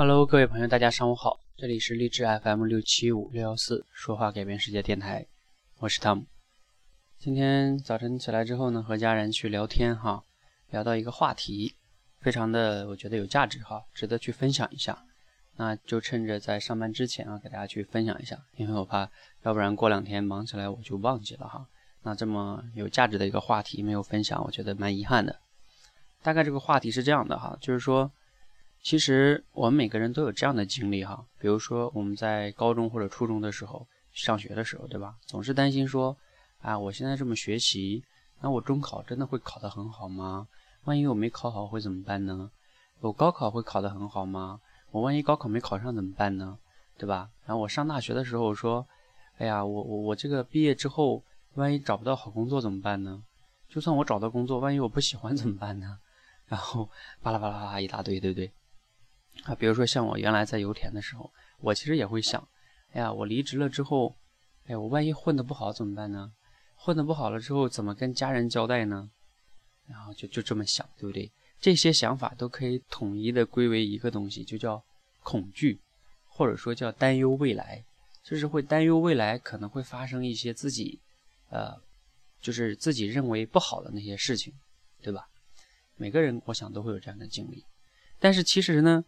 Hello，各位朋友，大家上午好，这里是励志 FM 六七五六幺四说话改变世界电台，我是 Tom。今天早晨起来之后呢，和家人去聊天哈，聊到一个话题，非常的我觉得有价值哈，值得去分享一下。那就趁着在上班之前啊，给大家去分享一下，因为我怕要不然过两天忙起来我就忘记了哈。那这么有价值的一个话题没有分享，我觉得蛮遗憾的。大概这个话题是这样的哈，就是说。其实我们每个人都有这样的经历哈，比如说我们在高中或者初中的时候上学的时候，对吧？总是担心说，啊，我现在这么学习，那我中考真的会考得很好吗？万一我没考好会怎么办呢？我高考会考得很好吗？我万一高考没考上怎么办呢？对吧？然后我上大学的时候说，哎呀，我我我这个毕业之后，万一找不到好工作怎么办呢？就算我找到工作，万一我不喜欢怎么办呢？然后巴拉巴拉巴拉一大堆，对不对？啊，比如说像我原来在油田的时候，我其实也会想，哎呀，我离职了之后，哎，我万一混得不好怎么办呢？混得不好了之后，怎么跟家人交代呢？然后就就这么想，对不对？这些想法都可以统一的归为一个东西，就叫恐惧，或者说叫担忧未来，就是会担忧未来可能会发生一些自己，呃，就是自己认为不好的那些事情，对吧？每个人我想都会有这样的经历，但是其实呢。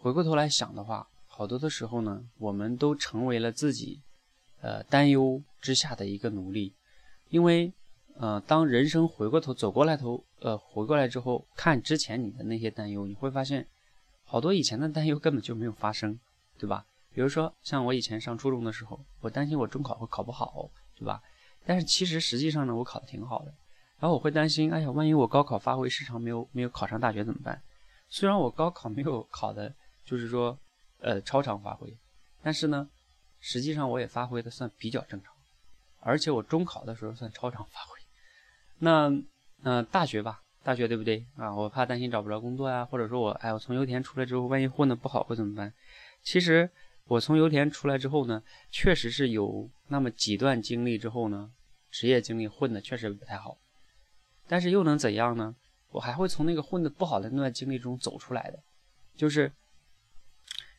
回过头来想的话，好多的时候呢，我们都成为了自己，呃，担忧之下的一个奴隶。因为，呃，当人生回过头走过来头，呃，回过来之后，看之前你的那些担忧，你会发现，好多以前的担忧根本就没有发生，对吧？比如说，像我以前上初中的时候，我担心我中考会考不好，对吧？但是其实实际上呢，我考的挺好的。然后我会担心，哎呀，万一我高考发挥失常，没有没有考上大学怎么办？虽然我高考没有考的。就是说，呃，超常发挥，但是呢，实际上我也发挥的算比较正常，而且我中考的时候算超常发挥。那，呃，大学吧，大学对不对啊？我怕担心找不着工作呀，或者说我，哎，我从油田出来之后，万一混的不好会怎么办？其实我从油田出来之后呢，确实是有那么几段经历之后呢，职业经历混的确实不太好，但是又能怎样呢？我还会从那个混的不好的那段经历中走出来的，就是。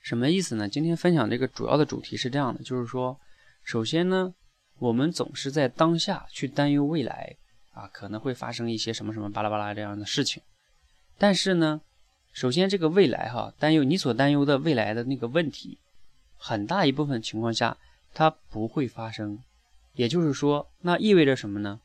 什么意思呢？今天分享这个主要的主题是这样的，就是说，首先呢，我们总是在当下去担忧未来啊，可能会发生一些什么什么巴拉巴拉这样的事情。但是呢，首先这个未来哈，担忧你所担忧的未来的那个问题，很大一部分情况下它不会发生。也就是说，那意味着什么呢？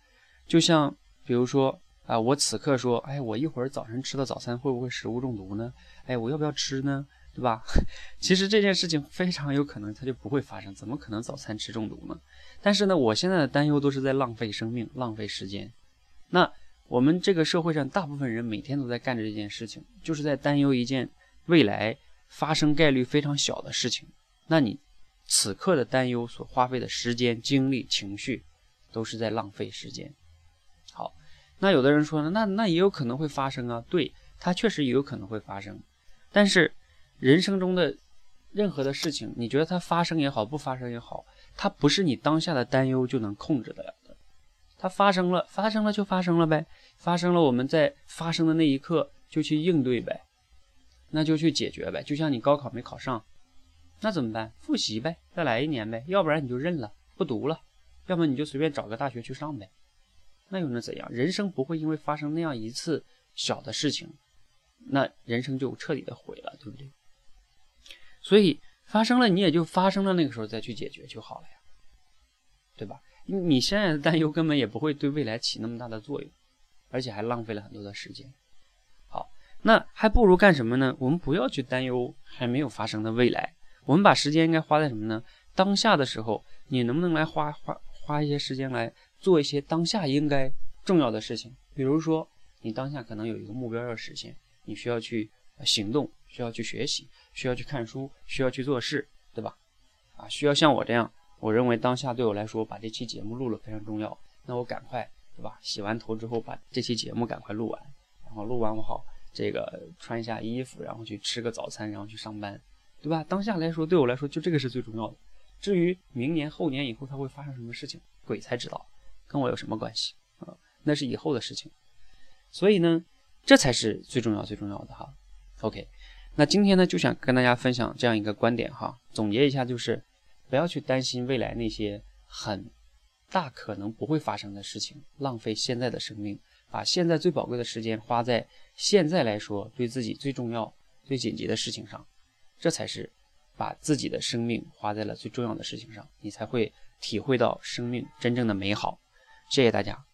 就像比如说啊，我此刻说，哎，我一会儿早晨吃的早餐会不会食物中毒呢？哎，我要不要吃呢？对吧？其实这件事情非常有可能它就不会发生，怎么可能早餐吃中毒呢？但是呢，我现在的担忧都是在浪费生命、浪费时间。那我们这个社会上大部分人每天都在干着这件事情，就是在担忧一件未来发生概率非常小的事情。那你此刻的担忧所花费的时间、精力、情绪，都是在浪费时间。好，那有的人说呢，那那也有可能会发生啊，对，它确实也有可能会发生，但是。人生中的任何的事情，你觉得它发生也好，不发生也好，它不是你当下的担忧就能控制得了的。它发生了，发生了就发生了呗，发生了，我们在发生的那一刻就去应对呗，那就去解决呗。就像你高考没考上，那怎么办？复习呗，再来一年呗，要不然你就认了，不读了，要么你就随便找个大学去上呗。那又能怎样？人生不会因为发生那样一次小的事情，那人生就彻底的毁了，对不对？所以发生了，你也就发生了，那个时候再去解决就好了呀，对吧？你现在的担忧根本也不会对未来起那么大的作用，而且还浪费了很多的时间。好，那还不如干什么呢？我们不要去担忧还没有发生的未来，我们把时间应该花在什么呢？当下的时候，你能不能来花花花一些时间来做一些当下应该重要的事情？比如说，你当下可能有一个目标要实现，你需要去行动。需要去学习，需要去看书，需要去做事，对吧？啊，需要像我这样，我认为当下对我来说，把这期节目录了非常重要。那我赶快，对吧？洗完头之后，把这期节目赶快录完，然后录完我好这个穿一下衣服，然后去吃个早餐，然后去上班，对吧？当下来说，对我来说，就这个是最重要的。至于明年、后年以后它会发生什么事情，鬼才知道，跟我有什么关系啊？那是以后的事情。所以呢，这才是最重要、最重要的哈。OK。那今天呢，就想跟大家分享这样一个观点哈，总结一下就是，不要去担心未来那些很大可能不会发生的事情，浪费现在的生命，把现在最宝贵的时间花在现在来说对自己最重要、最紧急的事情上，这才是把自己的生命花在了最重要的事情上，你才会体会到生命真正的美好。谢谢大家。